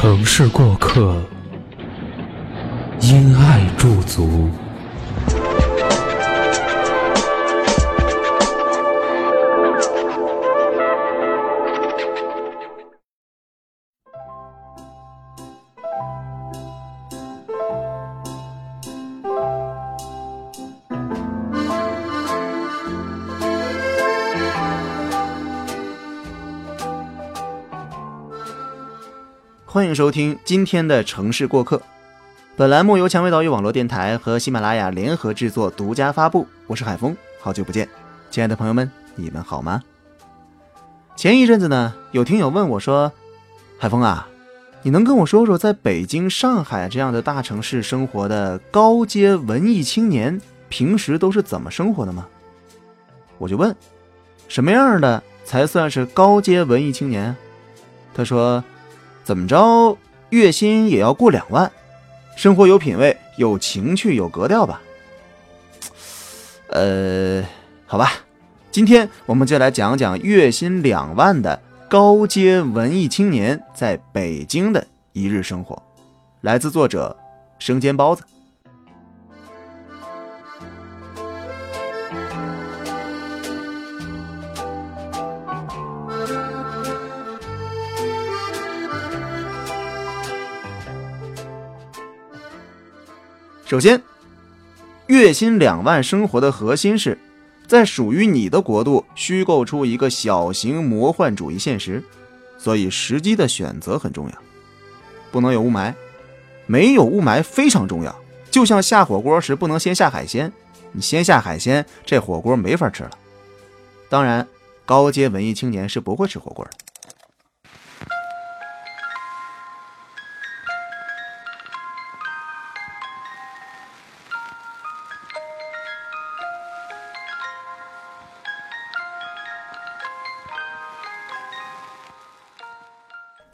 城市过客，因爱驻足。欢迎收听今天的城市过客。本栏目由蔷薇岛屿网络电台和喜马拉雅联合制作，独家发布。我是海峰，好久不见，亲爱的朋友们，你们好吗？前一阵子呢，有听友问我说：“海峰啊，你能跟我说说，在北京、上海这样的大城市生活的高阶文艺青年，平时都是怎么生活的吗？”我就问：“什么样的才算是高阶文艺青年？”他说。怎么着，月薪也要过两万，生活有品位、有情趣、有格调吧？呃，好吧，今天我们就来讲讲月薪两万的高阶文艺青年在北京的一日生活。来自作者生煎包子。首先，月薪两万生活的核心是，在属于你的国度虚构出一个小型魔幻主义现实，所以时机的选择很重要，不能有雾霾，没有雾霾非常重要。就像下火锅时不能先下海鲜，你先下海鲜，这火锅没法吃了。当然，高阶文艺青年是不会吃火锅的。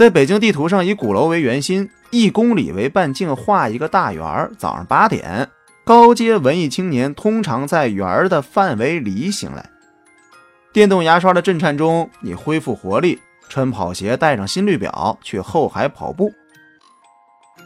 在北京地图上，以鼓楼为圆心，一公里为半径，画一个大圆。早上八点，高阶文艺青年通常在圆的范围里醒来。电动牙刷的震颤中，你恢复活力，穿跑鞋，带上心率表去后海跑步。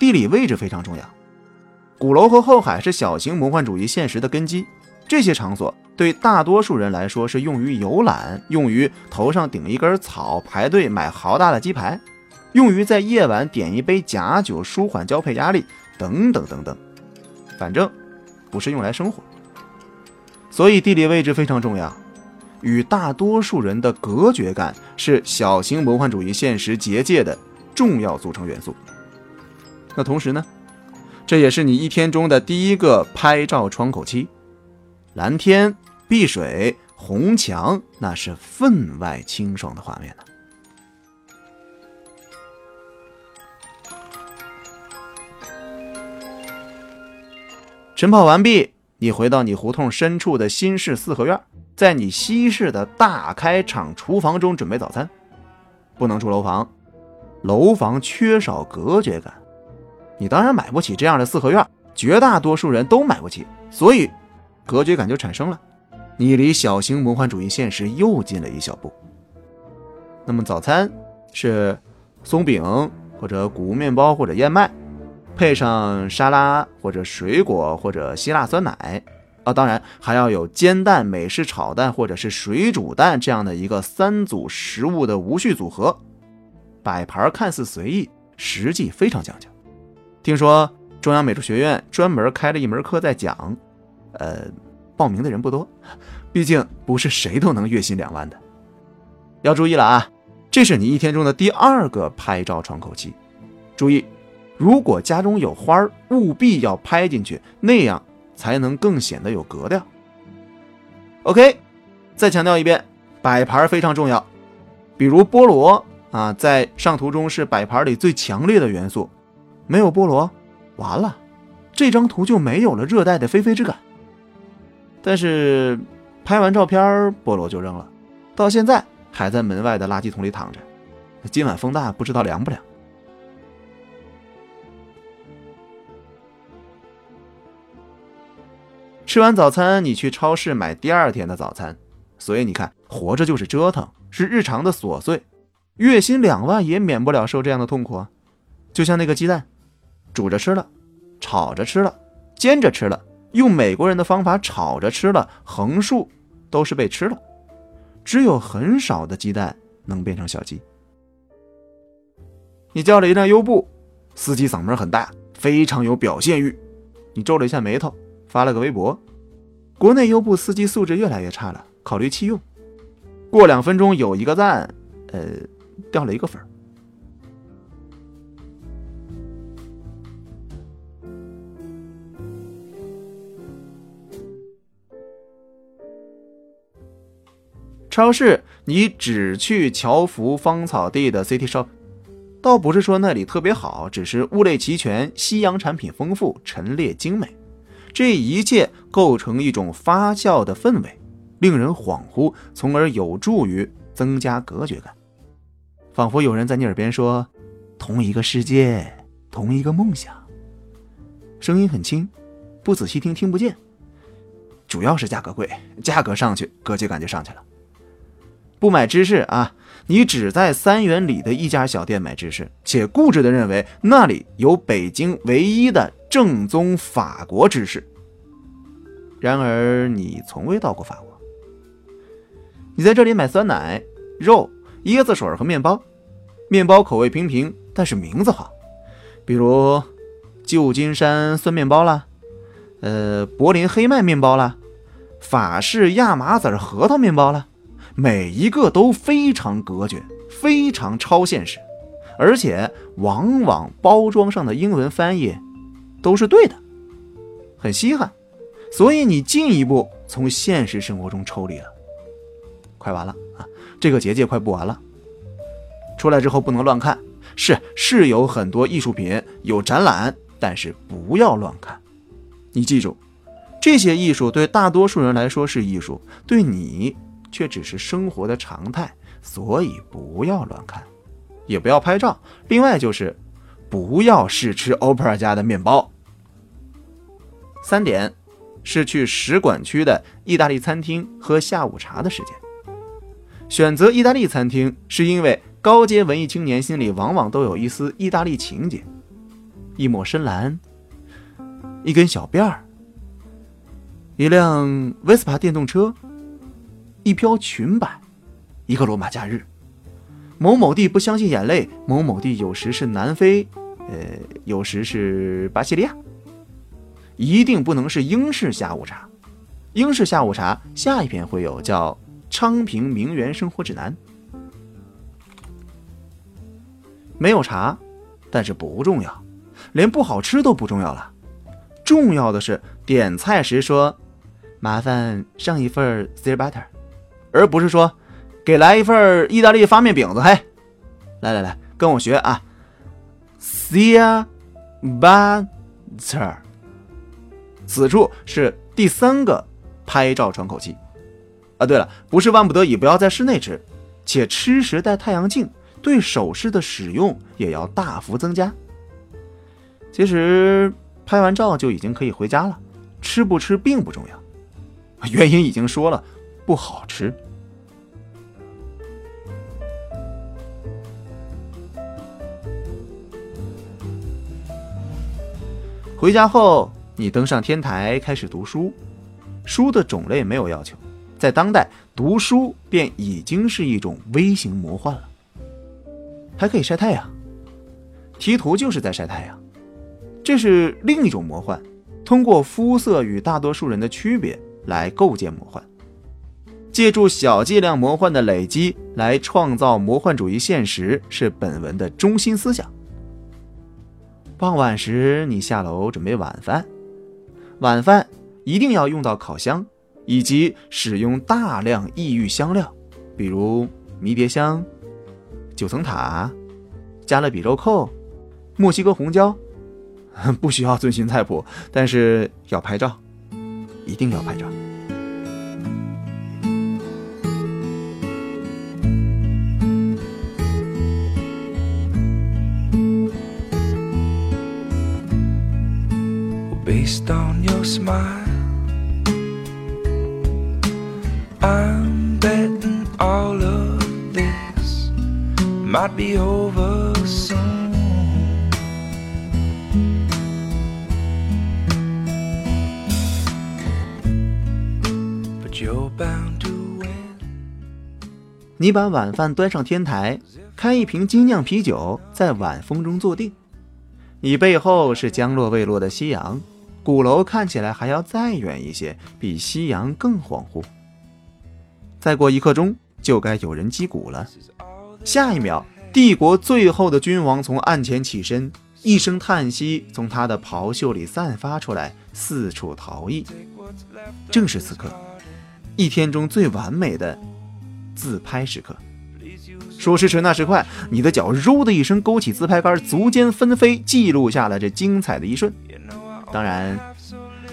地理位置非常重要，鼓楼和后海是小型魔幻主义现实的根基。这些场所对大多数人来说是用于游览，用于头上顶一根草，排队买豪大的鸡排。用于在夜晚点一杯假酒，舒缓交配压力，等等等等，反正不是用来生活。所以地理位置非常重要，与大多数人的隔绝感是小型魔幻主义现实结界的重要组成元素。那同时呢，这也是你一天中的第一个拍照窗口期。蓝天、碧水、红墙，那是分外清爽的画面呢。晨跑完毕，你回到你胡同深处的新式四合院，在你西式的大开场厨房中准备早餐。不能住楼房，楼房缺少隔绝感，你当然买不起这样的四合院，绝大多数人都买不起，所以隔绝感就产生了。你离小型魔幻主义现实又近了一小步。那么早餐是松饼或者谷物面包或者燕麦。配上沙拉或者水果或者希腊酸奶啊，当然还要有煎蛋、美式炒蛋或者是水煮蛋这样的一个三组食物的无序组合。摆盘看似随意，实际非常讲究。听说中央美术学院专门开了一门课在讲，呃，报名的人不多，毕竟不是谁都能月薪两万的。要注意了啊，这是你一天中的第二个拍照窗口期，注意。如果家中有花儿，务必要拍进去，那样才能更显得有格调。OK，再强调一遍，摆盘非常重要。比如菠萝啊，在上图中是摆盘里最强烈的元素，没有菠萝，完了，这张图就没有了热带的霏霏之感。但是拍完照片，菠萝就扔了，到现在还在门外的垃圾桶里躺着。今晚风大，不知道凉不凉。吃完早餐，你去超市买第二天的早餐。所以你看，活着就是折腾，是日常的琐碎。月薪两万也免不了受这样的痛苦啊！就像那个鸡蛋，煮着吃了，炒着吃了，煎着吃了，用美国人的方法炒着吃了，横竖都是被吃了。只有很少的鸡蛋能变成小鸡。你叫了一辆优步，司机嗓门很大，非常有表现欲。你皱了一下眉头，发了个微博。国内优步司机素质越来越差了，考虑弃用。过两分钟有一个赞，呃，掉了一个粉。超市，你只去侨福芳草地的 City Shop。倒不是说那里特别好，只是物类齐全，西洋产品丰富，陈列精美，这一切构成一种发酵的氛围，令人恍惚，从而有助于增加隔绝感，仿佛有人在你耳边说：“同一个世界，同一个梦想。”声音很轻，不仔细听听不见。主要是价格贵，价格上去，隔绝感就上去了。不买芝士啊。你只在三元里的一家小店买芝士，且固执地认为那里有北京唯一的正宗法国芝士。然而，你从未到过法国。你在这里买酸奶、肉、椰子水和面包，面包口味平平，但是名字好，比如旧金山酸面包啦，呃，柏林黑麦面包啦，法式亚麻籽核桃面包啦。每一个都非常隔绝，非常超现实，而且往往包装上的英文翻译都是对的，很稀罕。所以你进一步从现实生活中抽离了。快完了啊！这个结界快不完了。出来之后不能乱看，是是有很多艺术品有展览，但是不要乱看。你记住，这些艺术对大多数人来说是艺术，对你。却只是生活的常态，所以不要乱看，也不要拍照。另外就是，不要试吃 OPERA 家的面包。三点是去使馆区的意大利餐厅喝下午茶的时间。选择意大利餐厅，是因为高阶文艺青年心里往往都有一丝意大利情节：一抹深蓝，一根小辫儿，一辆 Vespa 电动车。一飘裙摆，一个罗马假日，某某地不相信眼泪，某某地有时是南非，呃，有时是巴西利亚，一定不能是英式下午茶。英式下午茶下一篇会有叫《昌平名媛生活指南》，没有茶，但是不重要，连不好吃都不重要了，重要的是点菜时说，麻烦上一份 s e a butter。而不是说，给来一份意大利发面饼子，嘿，来来来，跟我学啊，sia butter。此处是第三个拍照窗口期啊。对了，不是万不得已不要在室内吃，且吃时戴太阳镜，对手势的使用也要大幅增加。其实拍完照就已经可以回家了，吃不吃并不重要，原因已经说了，不好吃。回家后，你登上天台开始读书，书的种类没有要求，在当代读书便已经是一种微型魔幻了。还可以晒太阳，提图就是在晒太阳，这是另一种魔幻。通过肤色与大多数人的区别来构建魔幻，借助小剂量魔幻的累积来创造魔幻主义现实，是本文的中心思想。傍晚时，你下楼准备晚饭。晚饭一定要用到烤箱，以及使用大量异域香料，比如迷迭香、九层塔、加勒比肉蔻、墨西哥红椒，不需要遵循菜谱，但是要拍照，一定要拍照。Based on your smile. I'm betting all of this might be over soon. But you're bound to win. 你把晚饭端上天台，开一瓶精酿啤酒，在晚风中坐定。你背后是将落未落的夕阳，鼓楼看起来还要再远一些，比夕阳更恍惚。再过一刻钟，就该有人击鼓了。下一秒，帝国最后的君王从案前起身，一声叹息从他的袍袖里散发出来，四处逃逸。正是此刻，一天中最完美的自拍时刻。说时迟，那时快，你的脚“嗖”的一声勾起自拍杆，足尖纷飞，记录下了这精彩的一瞬。当然，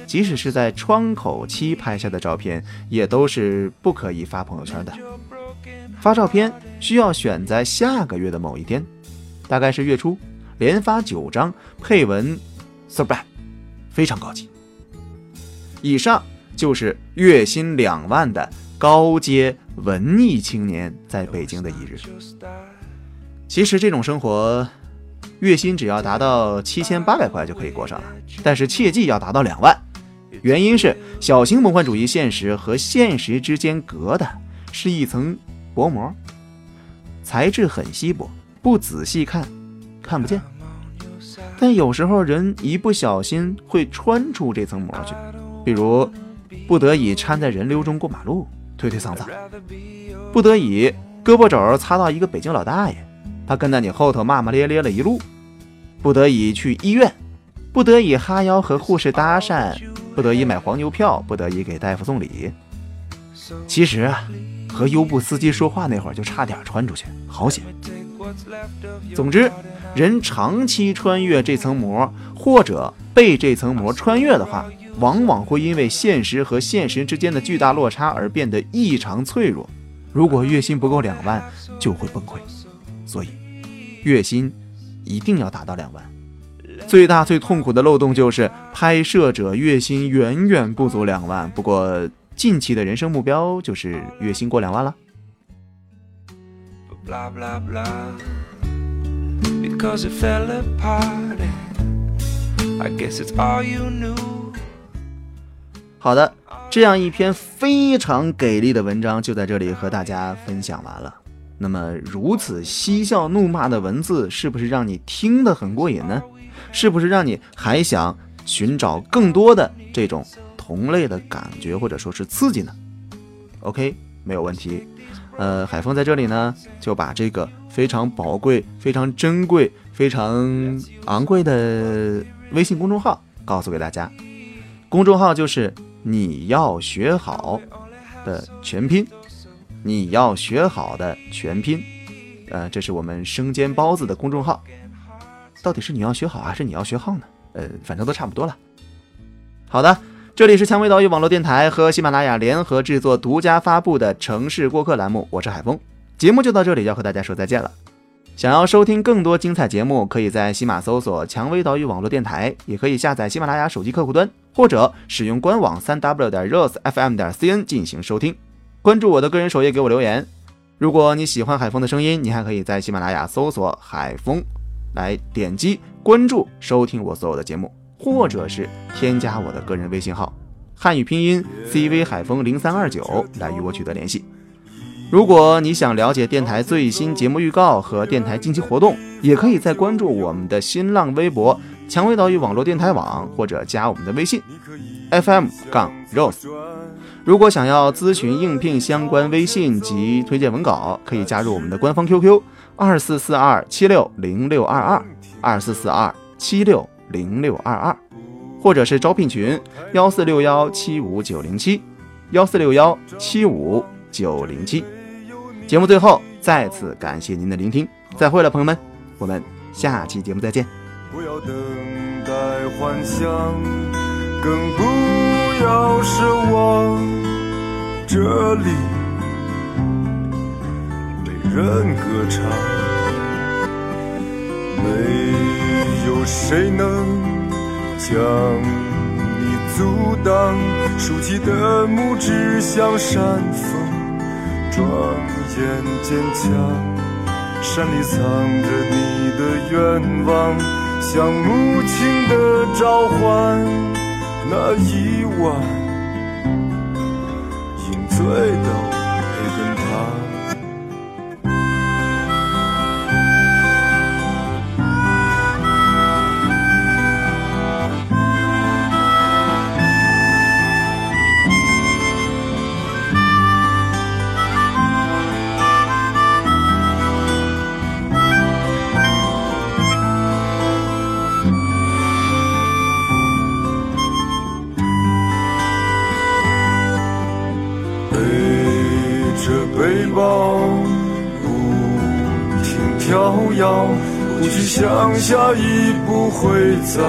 即使是在窗口期拍下的照片，也都是不可以发朋友圈的。发照片需要选在下个月的某一天，大概是月初，连发九张，配文 “so bad”，非常高级。以上就是月薪两万的高阶文艺青年在北京的一日。其实这种生活，月薪只要达到七千八百块就可以过上了，但是切记要达到两万。原因是小型魔幻主义现实和现实之间隔的是一层薄膜，材质很稀薄，不仔细看看不见。但有时候人一不小心会穿出这层膜去，比如不得已掺在人流中过马路，推推搡搡；不得已胳膊肘擦到一个北京老大爷，他跟在你后头骂骂咧咧了一路；不得已去医院，不得已哈腰和护士搭讪，不得已买黄牛票，不得已给大夫送礼。其实啊，和优步司机说话那会儿就差点穿出去，好险！总之，人长期穿越这层膜，或者被这层膜穿越的话，往往会因为现实和现实之间的巨大落差而变得异常脆弱。如果月薪不够两万，就会崩溃。所以，月薪一定要达到两万。最大最痛苦的漏洞就是拍摄者月薪远远不足两万。不过，近期的人生目标就是月薪过两万了。all you knew 好的，这样一篇非常给力的文章就在这里和大家分享完了。那么，如此嬉笑怒骂的文字，是不是让你听得很过瘾呢？是不是让你还想寻找更多的这种同类的感觉或者说是刺激呢？OK，没有问题。呃，海峰在这里呢，就把这个非常宝贵、非常珍贵、非常昂贵的微信公众号告诉给大家。公众号就是“你要学好”的全拼，“你要学好”的全拼。呃，这是我们生煎包子的公众号。到底是你要学好还是你要学号呢？呃，反正都差不多了。好的。这里是蔷薇岛屿网络电台和喜马拉雅联合制作、独家发布的城市过客栏目，我是海峰。节目就到这里，要和大家说再见了。想要收听更多精彩节目，可以在喜马搜索“蔷薇岛屿网络电台”，也可以下载喜马拉雅手机客户端，或者使用官网三 w 点 rose fm 点 cn 进行收听。关注我的个人首页，给我留言。如果你喜欢海风的声音，你还可以在喜马拉雅搜索“海风”，来点击关注收听我所有的节目。或者是添加我的个人微信号，汉语拼音 cv 海风零三二九来与我取得联系。如果你想了解电台最新节目预告和电台近期活动，也可以在关注我们的新浪微博“蔷薇岛屿网络电台网”，或者加我们的微信 FM 杠 rose。如果想要咨询应聘相关微信及推荐文稿，可以加入我们的官方 QQ 二四四二七六零六二二二四四二七六。零六二二，或者是招聘群幺四六幺七五九零七，幺四六幺七五九零七。节目最后再次感谢您的聆听，再会了，朋友们，我们下期节目再见。不要等待幻想，更不要奢望这里没人歌唱，没有谁能将你阻挡。竖起的拇指像山峰，庄严坚强。山里藏着你的愿望，像母亲的召唤。那一晚，饮醉到抱，不停飘摇，不去想下一步会在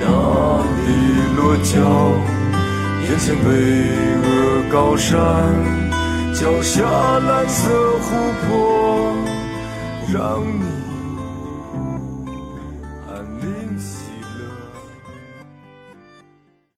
哪里落脚。眼前巍峨高山，脚下蓝色湖泊，让你。